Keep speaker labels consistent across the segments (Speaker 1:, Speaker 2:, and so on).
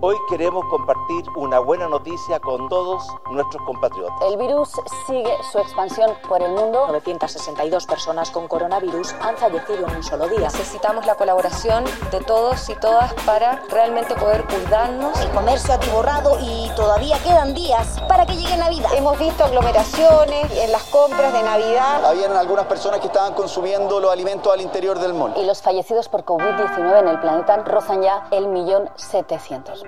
Speaker 1: Hoy queremos compartir una buena noticia con todos nuestros compatriotas.
Speaker 2: El virus sigue su expansión por el mundo.
Speaker 3: 962 personas con coronavirus han fallecido en un solo día.
Speaker 4: Necesitamos la colaboración de todos y todas para realmente poder cuidarnos.
Speaker 5: El comercio ha atiborrado y todavía quedan días para que llegue Navidad.
Speaker 4: Hemos visto aglomeraciones en las compras de Navidad.
Speaker 6: Habían algunas personas que estaban consumiendo los alimentos al interior del mall.
Speaker 2: Y los fallecidos por COVID-19 en el planeta rozan ya el millón setecientos.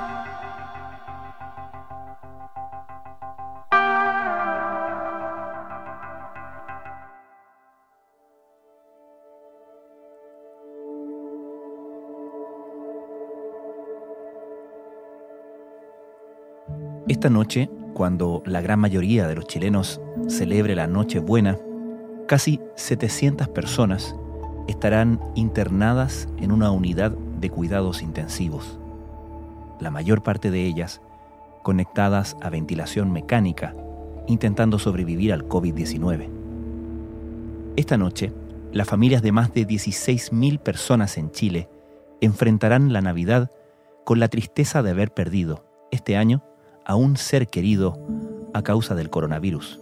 Speaker 7: Esta noche, cuando la gran mayoría de los chilenos celebre la Nochebuena, casi 700 personas estarán internadas en una unidad de cuidados intensivos. La mayor parte de ellas conectadas a ventilación mecánica, intentando sobrevivir al COVID-19. Esta noche, las familias de más de 16.000 personas en Chile enfrentarán la Navidad con la tristeza de haber perdido, este año, a un ser querido a causa del coronavirus.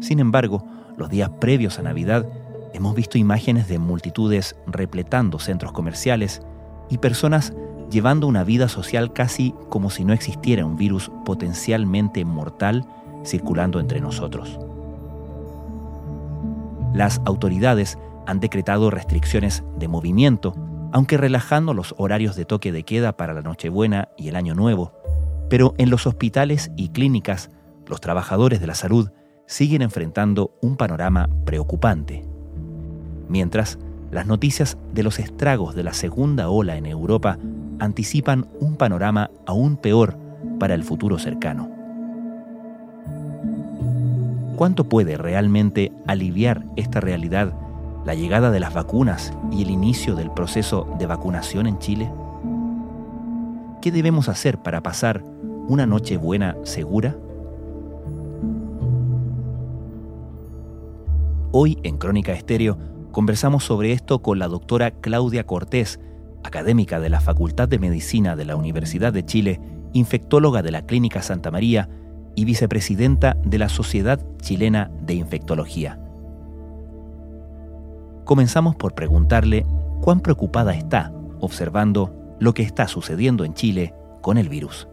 Speaker 7: Sin embargo, los días previos a Navidad hemos visto imágenes de multitudes repletando centros comerciales y personas llevando una vida social casi como si no existiera un virus potencialmente mortal circulando entre nosotros. Las autoridades han decretado restricciones de movimiento aunque relajando los horarios de toque de queda para la Nochebuena y el Año Nuevo. Pero en los hospitales y clínicas, los trabajadores de la salud siguen enfrentando un panorama preocupante. Mientras, las noticias de los estragos de la segunda ola en Europa anticipan un panorama aún peor para el futuro cercano. ¿Cuánto puede realmente aliviar esta realidad la llegada de las vacunas y el inicio del proceso de vacunación en Chile? ¿Qué debemos hacer para pasar una noche buena segura? Hoy en Crónica Estéreo conversamos sobre esto con la doctora Claudia Cortés, académica de la Facultad de Medicina de la Universidad de Chile, infectóloga de la Clínica Santa María y vicepresidenta de la Sociedad Chilena de Infectología comenzamos por preguntarle cuán preocupada está observando lo que está sucediendo en Chile con el virus.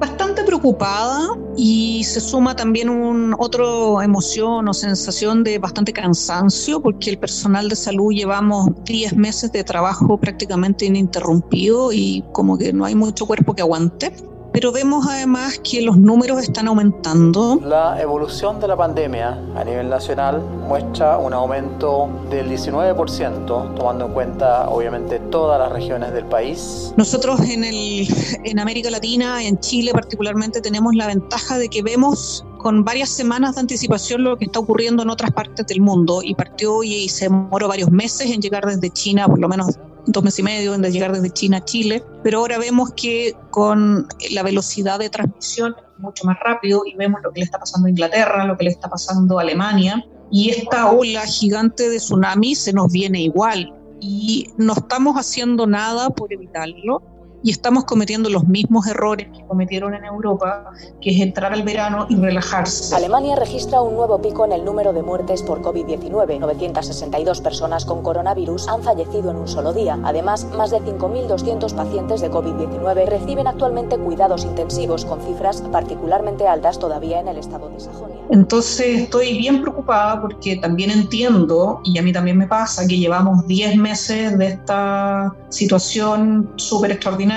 Speaker 8: Bastante preocupada y se suma también un otro emoción o sensación de bastante cansancio porque el personal de salud llevamos 10 meses de trabajo prácticamente ininterrumpido y como que no hay mucho cuerpo que aguante pero vemos además que los números están aumentando.
Speaker 9: La evolución de la pandemia a nivel nacional muestra un aumento del 19%, tomando en cuenta obviamente todas las regiones del país.
Speaker 8: Nosotros en, el, en América Latina, en Chile particularmente, tenemos la ventaja de que vemos con varias semanas de anticipación lo que está ocurriendo en otras partes del mundo y partió y se demoró varios meses en llegar desde China, por lo menos dos meses y medio en llegar desde China a Chile, pero ahora vemos que con la velocidad de transmisión mucho más rápido y vemos lo que le está pasando a Inglaterra, lo que le está pasando a Alemania, y esta ola gigante de tsunami se nos viene igual y no estamos haciendo nada por evitarlo y estamos cometiendo los mismos errores que cometieron en Europa, que es entrar al verano y relajarse.
Speaker 3: Alemania registra un nuevo pico en el número de muertes por COVID-19. 962 personas con coronavirus han fallecido en un solo día. Además, más de 5.200 pacientes de COVID-19 reciben actualmente cuidados intensivos, con cifras particularmente altas todavía en el estado de Sajonia.
Speaker 8: Entonces, estoy bien preocupada porque también entiendo, y a mí también me pasa, que llevamos 10 meses de esta situación súper extraordinaria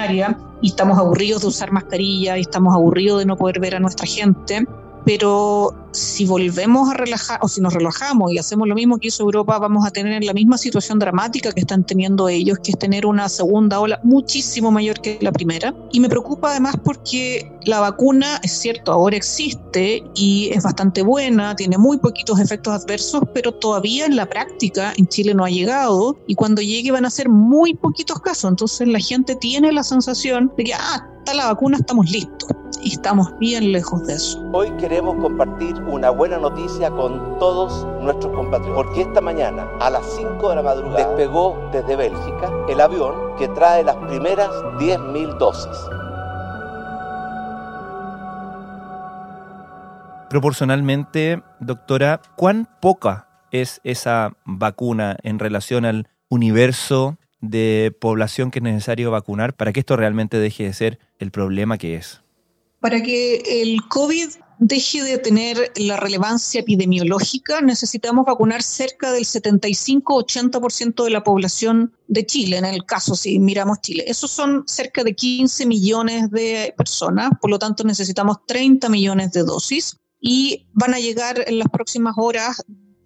Speaker 8: y estamos aburridos de usar mascarilla y estamos aburridos de no poder ver a nuestra gente. Pero si volvemos a relajar o si nos relajamos y hacemos lo mismo que hizo Europa, vamos a tener la misma situación dramática que están teniendo ellos, que es tener una segunda ola muchísimo mayor que la primera. Y me preocupa además porque la vacuna, es cierto, ahora existe y es bastante buena, tiene muy poquitos efectos adversos, pero todavía en la práctica en Chile no ha llegado y cuando llegue van a ser muy poquitos casos. Entonces la gente tiene la sensación de que, ah, está la vacuna, estamos listos y estamos bien lejos de eso.
Speaker 1: Hoy queremos compartir una buena noticia con todos nuestros compatriotas, porque esta mañana a las 5 de la madrugada despegó desde Bélgica el avión que trae las primeras 10.000 dosis.
Speaker 7: Proporcionalmente, doctora, ¿cuán poca es esa vacuna en relación al universo de población que es necesario vacunar para que esto realmente deje de ser el problema que es?
Speaker 8: Para que el COVID deje de tener la relevancia epidemiológica, necesitamos vacunar cerca del 75-80% de la población de Chile, en el caso si miramos Chile. Esos son cerca de 15 millones de personas, por lo tanto necesitamos 30 millones de dosis y van a llegar en las próximas horas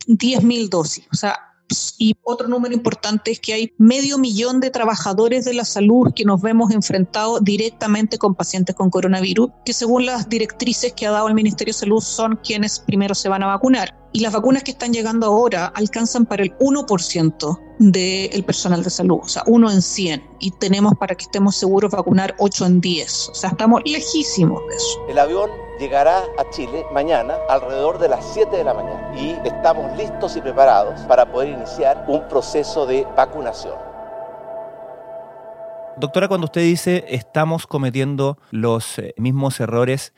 Speaker 8: 10.000 dosis. O sea, y otro número importante es que hay medio millón de trabajadores de la salud que nos vemos enfrentados directamente con pacientes con coronavirus, que según las directrices que ha dado el Ministerio de Salud son quienes primero se van a vacunar. Y las vacunas que están llegando ahora alcanzan para el 1% del personal de salud, o sea, 1 en 100. Y tenemos para que estemos seguros vacunar 8 en 10. O sea, estamos lejísimos de eso.
Speaker 1: El avión llegará a Chile mañana alrededor de las 7 de la mañana y estamos listos y preparados para poder iniciar un proceso de vacunación.
Speaker 7: Doctora, cuando usted dice estamos cometiendo los eh, mismos errores,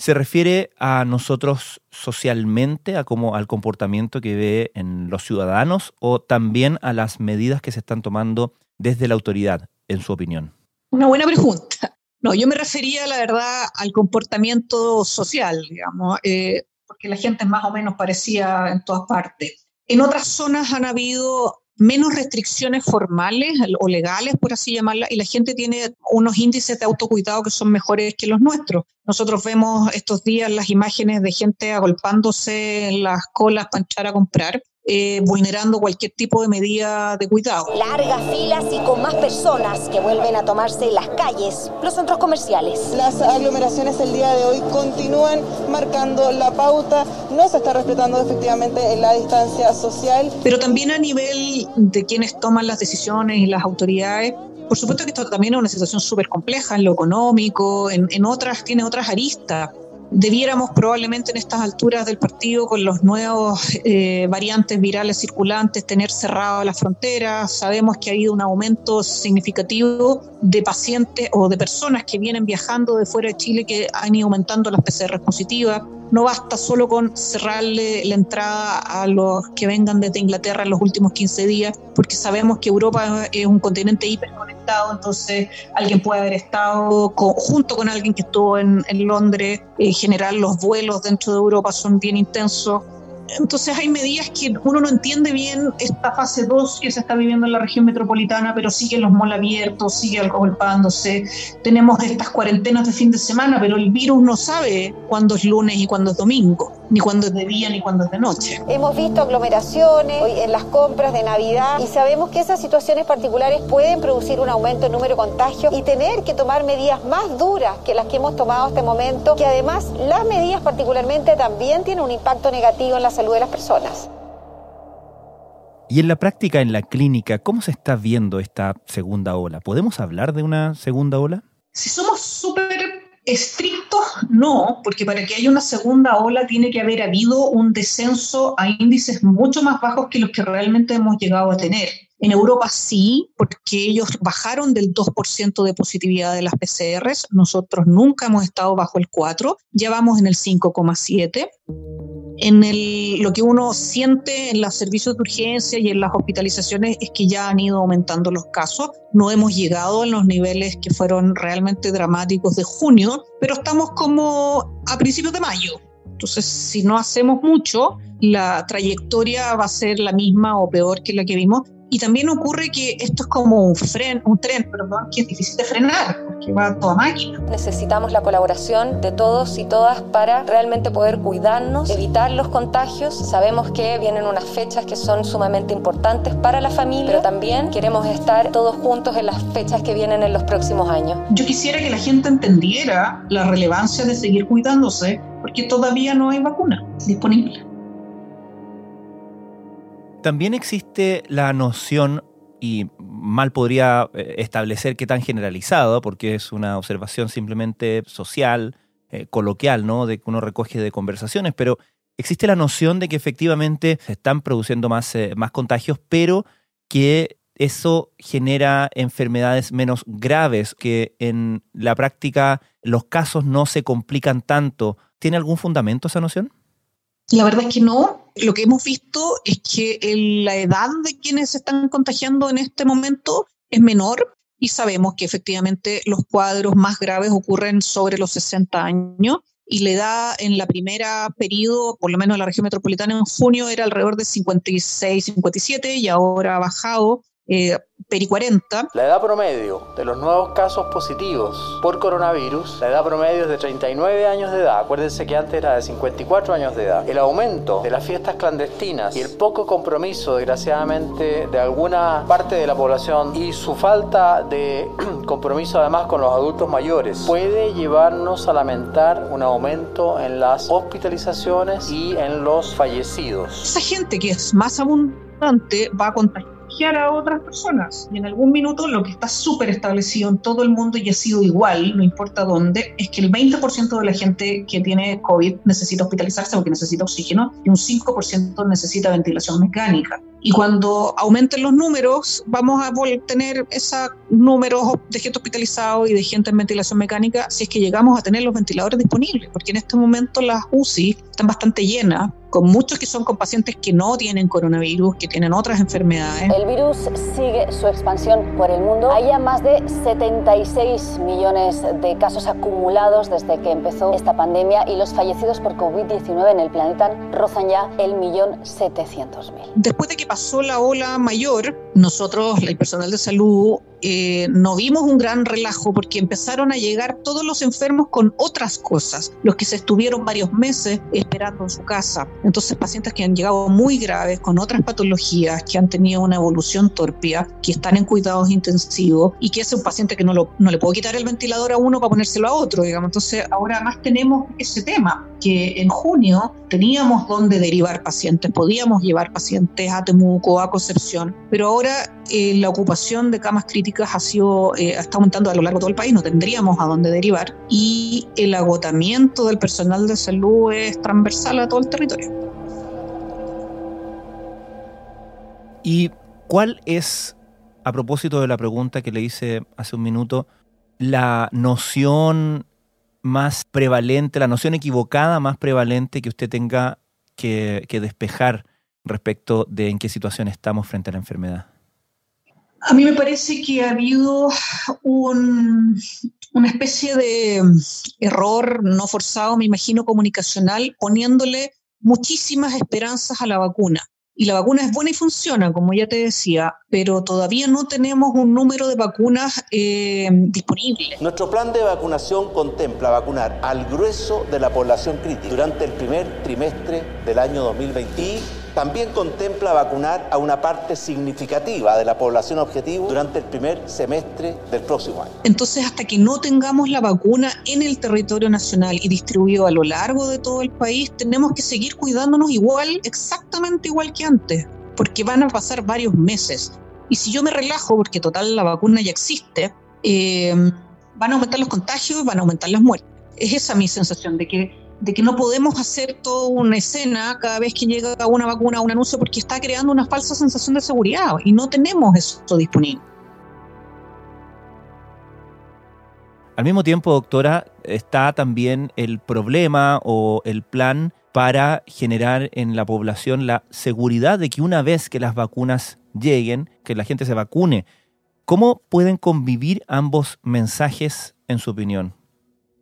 Speaker 7: ¿se refiere a nosotros socialmente, a cómo, al comportamiento que ve en los ciudadanos o también a las medidas que se están tomando desde la autoridad, en su opinión?
Speaker 8: Una buena pregunta. No, yo me refería, la verdad, al comportamiento social, digamos, eh, porque la gente más o menos parecía en todas partes. En otras zonas han habido menos restricciones formales o legales, por así llamarlas, y la gente tiene unos índices de autocuidado que son mejores que los nuestros. Nosotros vemos estos días las imágenes de gente agolpándose en las colas para entrar a comprar eh, vulnerando cualquier tipo de medida de cuidado.
Speaker 5: Largas filas y con más personas que vuelven a tomarse las calles, los centros comerciales.
Speaker 10: Las aglomeraciones el día de hoy continúan marcando la pauta, no se está respetando efectivamente la distancia social.
Speaker 8: Pero también a nivel de quienes toman las decisiones y las autoridades, por supuesto que esto también es una situación súper compleja en lo económico, en, en otras, tiene otras aristas debiéramos probablemente en estas alturas del partido, con los nuevos eh, variantes virales circulantes, tener cerrado las fronteras. Sabemos que ha habido un aumento significativo de pacientes o de personas que vienen viajando de fuera de Chile que han ido aumentando las PCR positivas. No basta solo con cerrarle la entrada a los que vengan desde Inglaterra en los últimos 15 días, porque sabemos que Europa es un continente hiperconectado, entonces alguien puede haber estado junto con alguien que estuvo en, Londres. En general, los vuelos dentro de Europa son bien intensos. Entonces hay medidas que uno no entiende bien esta fase 2 que se está viviendo en la región metropolitana, pero siguen los malls abiertos, sigue agolpándose. Tenemos estas cuarentenas de fin de semana, pero el virus no sabe cuándo es lunes y cuándo es domingo, ni cuándo es de día ni cuándo es de noche.
Speaker 4: Hemos visto aglomeraciones en las compras de Navidad y sabemos que esas situaciones particulares pueden producir un aumento en número de contagios y tener que tomar medidas más duras que las que hemos tomado hasta este momento, que además las medidas particularmente también tienen un impacto negativo en la salud de las personas.
Speaker 7: Y en la práctica, en la clínica, ¿cómo se está viendo esta segunda ola? ¿Podemos hablar de una segunda ola?
Speaker 8: Si somos súper estrictos, no, porque para que haya una segunda ola tiene que haber habido un descenso a índices mucho más bajos que los que realmente hemos llegado a tener. En Europa sí, porque ellos bajaron del 2% de positividad de las PCRs. Nosotros nunca hemos estado bajo el 4, ya vamos en el 5,7 en lo que uno siente en los servicios de urgencia y en las hospitalizaciones es que ya han ido aumentando los casos. No hemos llegado a los niveles que fueron realmente dramáticos de junio, pero estamos como a principios de mayo. Entonces, si no hacemos mucho, la trayectoria va a ser la misma o peor que la que vimos. Y también ocurre que esto es como un, fren, un tren perdón, que es difícil de frenar, porque va toda máquina.
Speaker 2: Necesitamos la colaboración de todos y todas para realmente poder cuidarnos, evitar los contagios. Sabemos que vienen unas fechas que son sumamente importantes para la familia, pero también queremos estar todos juntos en las fechas que vienen en los próximos años.
Speaker 8: Yo quisiera que la gente entendiera la relevancia de seguir cuidándose, porque todavía no hay vacuna disponible.
Speaker 7: También existe la noción, y mal podría eh, establecer qué tan generalizado, porque es una observación simplemente social, eh, coloquial, ¿no? De que uno recoge de conversaciones, pero existe la noción de que efectivamente se están produciendo más, eh, más contagios, pero que eso genera enfermedades menos graves, que en la práctica los casos no se complican tanto. ¿Tiene algún fundamento esa noción?
Speaker 8: La verdad es que no. Lo que hemos visto es que la edad de quienes se están contagiando en este momento es menor y sabemos que efectivamente los cuadros más graves ocurren sobre los 60 años y la edad en la primera periodo, por lo menos en la región metropolitana en junio, era alrededor de 56, 57 y ahora ha bajado eh, peri 40.
Speaker 9: La edad promedio de los nuevos casos positivos por coronavirus, la edad promedio es de 39 años de edad. Acuérdense que antes era de 54 años de edad. El aumento de las fiestas clandestinas y el poco compromiso, desgraciadamente, de alguna parte de la población y su falta de compromiso además con los adultos mayores puede llevarnos a lamentar un aumento en las hospitalizaciones y en los fallecidos.
Speaker 8: Esa gente que es más abundante va a contagiar a otras personas. Y en algún minuto lo que está súper establecido en todo el mundo y ha sido igual, no importa dónde, es que el 20% de la gente que tiene COVID necesita hospitalizarse porque necesita oxígeno y un 5% necesita ventilación mecánica. Y cuando aumenten los números, vamos a tener esos números de gente hospitalizada y de gente en ventilación mecánica si es que llegamos a tener los ventiladores disponibles, porque en este momento las UCI están bastante llenas con muchos que son con pacientes que no tienen coronavirus, que tienen otras enfermedades.
Speaker 2: El virus sigue su expansión por el mundo. Hay ya más de 76 millones de casos acumulados desde que empezó esta pandemia y los fallecidos por COVID-19 en el planeta rozan ya el millón 700 mil.
Speaker 8: Después de que pasó la ola mayor, nosotros, el personal de salud, eh, no vimos un gran relajo porque empezaron a llegar todos los enfermos con otras cosas, los que se estuvieron varios meses esperando en su casa. Entonces, pacientes que han llegado muy graves, con otras patologías, que han tenido una evolución torpia, que están en cuidados intensivos y que es un paciente que no, lo, no le puedo quitar el ventilador a uno para ponérselo a otro, digamos. Entonces, ahora más tenemos ese tema, que en junio teníamos donde derivar pacientes, podíamos llevar pacientes a Temuco, a Concepción, pero ahora eh, la ocupación de camas críticas ha sido, eh, está aumentando a lo largo de todo el país, no tendríamos a dónde derivar y el agotamiento del personal de salud es transversal a todo el territorio.
Speaker 7: ¿Y cuál es, a propósito de la pregunta que le hice hace un minuto, la noción más prevalente, la noción equivocada más prevalente que usted tenga que despejar respecto de en qué situación estamos frente a la enfermedad?
Speaker 8: A mí me parece que ha habido una especie de error no forzado, me imagino, comunicacional, poniéndole muchísimas esperanzas a la vacuna. Y la vacuna es buena y funciona, como ya te decía, pero todavía no tenemos un número de vacunas eh, disponibles.
Speaker 1: Nuestro plan de vacunación contempla vacunar al grueso de la población crítica durante el primer trimestre del año 2020 también contempla vacunar a una parte significativa de la población objetivo durante el primer semestre del próximo año.
Speaker 8: Entonces, hasta que no tengamos la vacuna en el territorio nacional y distribuido a lo largo de todo el país, tenemos que seguir cuidándonos igual, exactamente igual que antes, porque van a pasar varios meses. Y si yo me relajo, porque total la vacuna ya existe, eh, van a aumentar los contagios, van a aumentar las muertes. Es esa mi sensación de que de que no podemos hacer toda una escena cada vez que llega una vacuna o un anuncio porque está creando una falsa sensación de seguridad y no tenemos eso disponible.
Speaker 7: Al mismo tiempo, doctora, está también el problema o el plan para generar en la población la seguridad de que una vez que las vacunas lleguen, que la gente se vacune, ¿cómo pueden convivir ambos mensajes en su opinión?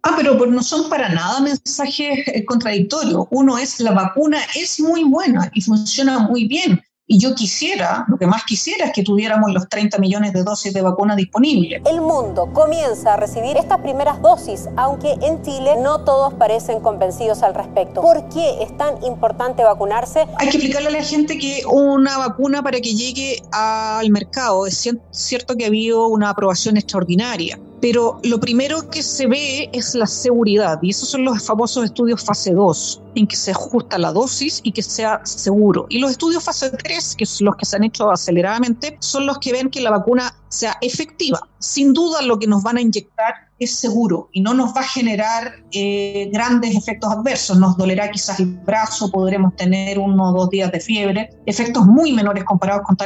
Speaker 8: Ah, pero no son para nada mensajes eh, contradictorios. Uno es la vacuna es muy buena y funciona muy bien Y yo quisiera, lo que más quisiera es que tuviéramos los 30 millones de dosis de vacuna disponibles.
Speaker 11: El mundo comienza a recibir estas primeras dosis, aunque en Chile no todos parecen convencidos al respecto. ¿Por qué es tan importante vacunarse?
Speaker 8: Hay que explicarle a la gente que una vacuna para que llegue al mercado, es cierto que ha habido una aprobación extraordinaria, pero lo primero que se ve es la seguridad y esos son los famosos estudios fase 2, en que se ajusta la dosis y que sea seguro. Y los estudios fase 3, que son los que se han hecho aceleradamente, son los que ven que la vacuna sea efectiva. Sin duda lo que nos van a inyectar es seguro y no nos va a generar eh, grandes efectos adversos. Nos dolerá quizás el brazo, podremos tener uno o dos días de fiebre, efectos muy menores comparados con,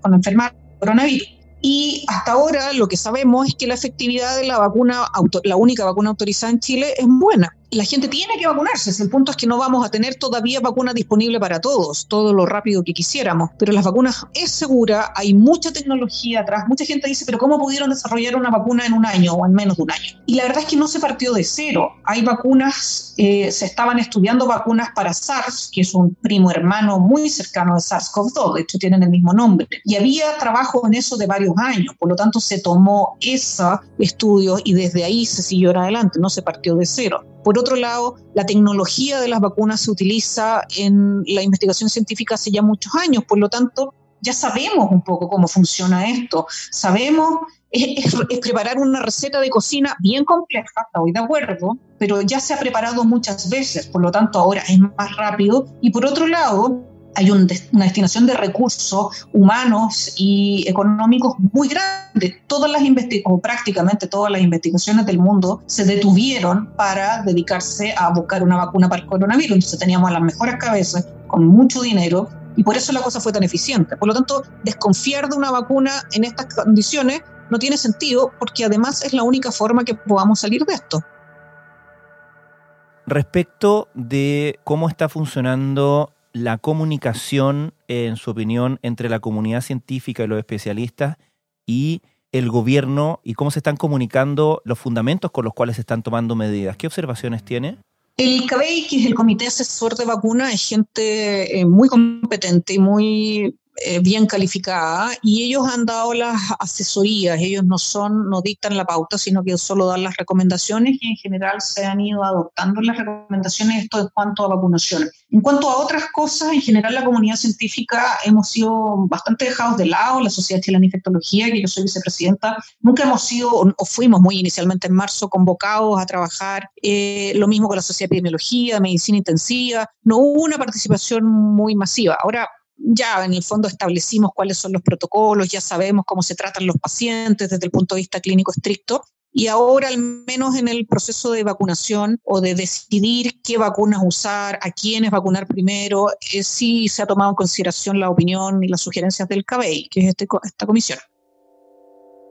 Speaker 8: con enfermar coronavirus. Y hasta ahora lo que sabemos es que la efectividad de la vacuna, la única vacuna autorizada en Chile, es buena la gente tiene que vacunarse. El punto es que no vamos a tener todavía vacuna disponible para todos, todo lo rápido que quisiéramos. Pero las vacunas es segura, hay mucha tecnología atrás. Mucha gente dice, pero ¿cómo pudieron desarrollar una vacuna en un año o en menos de un año? Y la verdad es que no se partió de cero. Hay vacunas, eh, se estaban estudiando vacunas para SARS, que es un primo hermano muy cercano de SARS-CoV-2, de hecho tienen el mismo nombre. Y había trabajo en eso de varios años, por lo tanto se tomó ese estudio y desde ahí se siguió adelante, no se partió de cero. Por otro lado, la tecnología de las vacunas se utiliza en la investigación científica hace ya muchos años, por lo tanto, ya sabemos un poco cómo funciona esto. Sabemos, es, preparar una receta de cocina bien compleja, estoy de acuerdo, pero ya se ha preparado muchas veces, por lo tanto ahora es más rápido. Y por otro lado, hay una destinación de recursos humanos y económicos muy grande. Todas las o prácticamente todas las investigaciones del mundo se detuvieron para dedicarse a buscar una vacuna para el coronavirus. Entonces teníamos las mejores cabezas con mucho dinero y por eso la cosa fue tan eficiente. Por lo tanto, desconfiar de una vacuna en estas condiciones no tiene sentido porque además es la única forma que podamos salir de esto.
Speaker 7: Respecto de cómo está funcionando la comunicación, en su opinión, entre la comunidad científica y los especialistas y el gobierno y cómo se están comunicando los fundamentos con los cuales se están tomando medidas. ¿Qué observaciones tiene?
Speaker 8: El CABEI, el Comité Asesor de Vacuna, es gente eh, muy competente y muy eh, bien calificada y ellos han dado las asesorías, ellos no son, no dictan la pauta, sino que solo dan las recomendaciones y en general se han ido adoptando las recomendaciones esto en cuanto a vacunación. En cuanto a otras cosas, en general la comunidad científica hemos sido bastante dejados de lado, la Sociedad Chilena de Infectología, que yo soy vicepresidenta, nunca hemos sido o fuimos muy inicialmente en marzo convocados a trabajar, eh, lo mismo con la Sociedad de Epidemiología, Medicina Intensiva, no hubo una participación muy masiva. Ahora, ya en el fondo establecimos cuáles son los protocolos, ya sabemos cómo se tratan los pacientes desde el punto de vista clínico estricto. Y ahora, al menos en el proceso de vacunación o de decidir qué vacunas usar, a quiénes vacunar primero, eh, sí se ha tomado en consideración la opinión y las sugerencias del CABEI, que es este, esta comisión.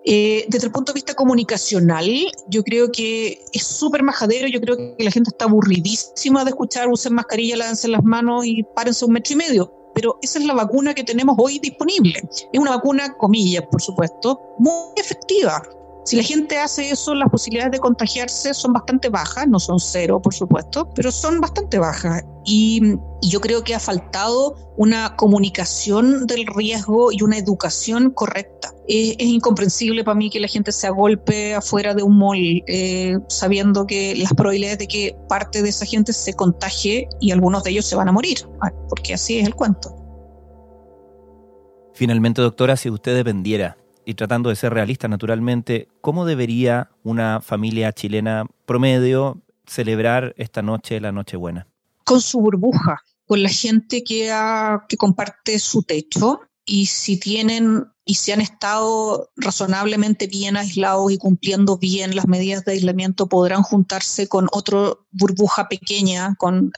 Speaker 8: Eh, desde el punto de vista comunicacional, yo creo que es súper majadero, yo creo que la gente está aburridísima de escuchar usen mascarilla, lávense las manos y párense un metro y medio pero esa es la vacuna que tenemos hoy disponible. Es una vacuna, comillas, por supuesto, muy efectiva. Si la gente hace eso, las posibilidades de contagiarse son bastante bajas, no son cero, por supuesto, pero son bastante bajas. Y, yo creo que ha faltado una comunicación del riesgo y una educación correcta. Es, incomprensible para mí que la gente se agolpe afuera de un mall eh, sabiendo que las probabilidades de que parte de esa gente se contagie y algunos de ellos se van a morir, ah, porque así es el cuento.
Speaker 7: Finalmente, doctora, si usted dependiera y tratando de ser realista naturalmente, ¿cómo debería una familia chilena promedio celebrar esta noche, la Nochebuena?
Speaker 8: Con su burbuja, con la gente que, comparte su techo y si tienen y si han estado razonablemente bien aislados y cumpliendo bien las medidas de aislamiento, podrán juntarse con otra burbuja pequeña, con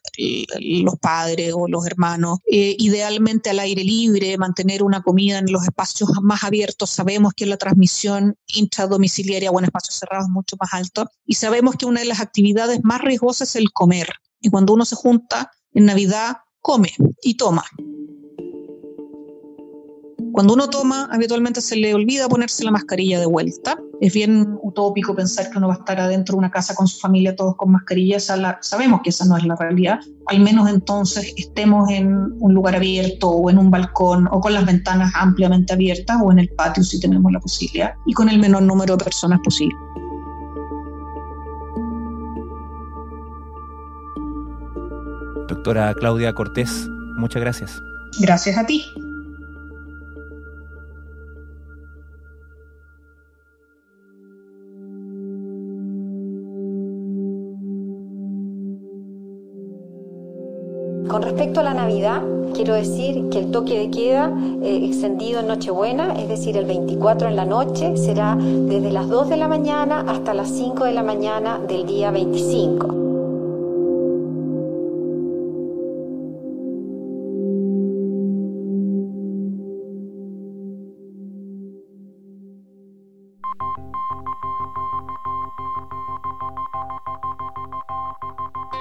Speaker 8: los padres o los hermanos, eh, idealmente al aire libre, mantener una comida en los espacios más abiertos. Sabemos que la transmisión intradomiciliaria o en espacios cerrados es mucho más alto y sabemos que una de las actividades más riesgosas es el comer. Y cuando uno se junta en Navidad, come y toma Cuando uno toma, habitualmente se le olvida ponerse la mascarilla de vuelta. Es bien utópico pensar que uno va a estar adentro de una casa con su familia todos con mascarilla. sabemos que esa no es la realidad. Al menos entonces estemos en un lugar abierto o en un balcón o con las ventanas ampliamente abiertas o en el patio si tenemos la posibilidad y con el menor número de personas posible.
Speaker 7: Doctora Claudia Cortés, muchas gracias.
Speaker 8: Gracias a ti.
Speaker 4: Con respecto a la Navidad, quiero decir que el toque de queda eh, extendido en Nochebuena, es decir, el 24 en la noche, será desde las 2 de la mañana hasta las 5 de la mañana del día 25.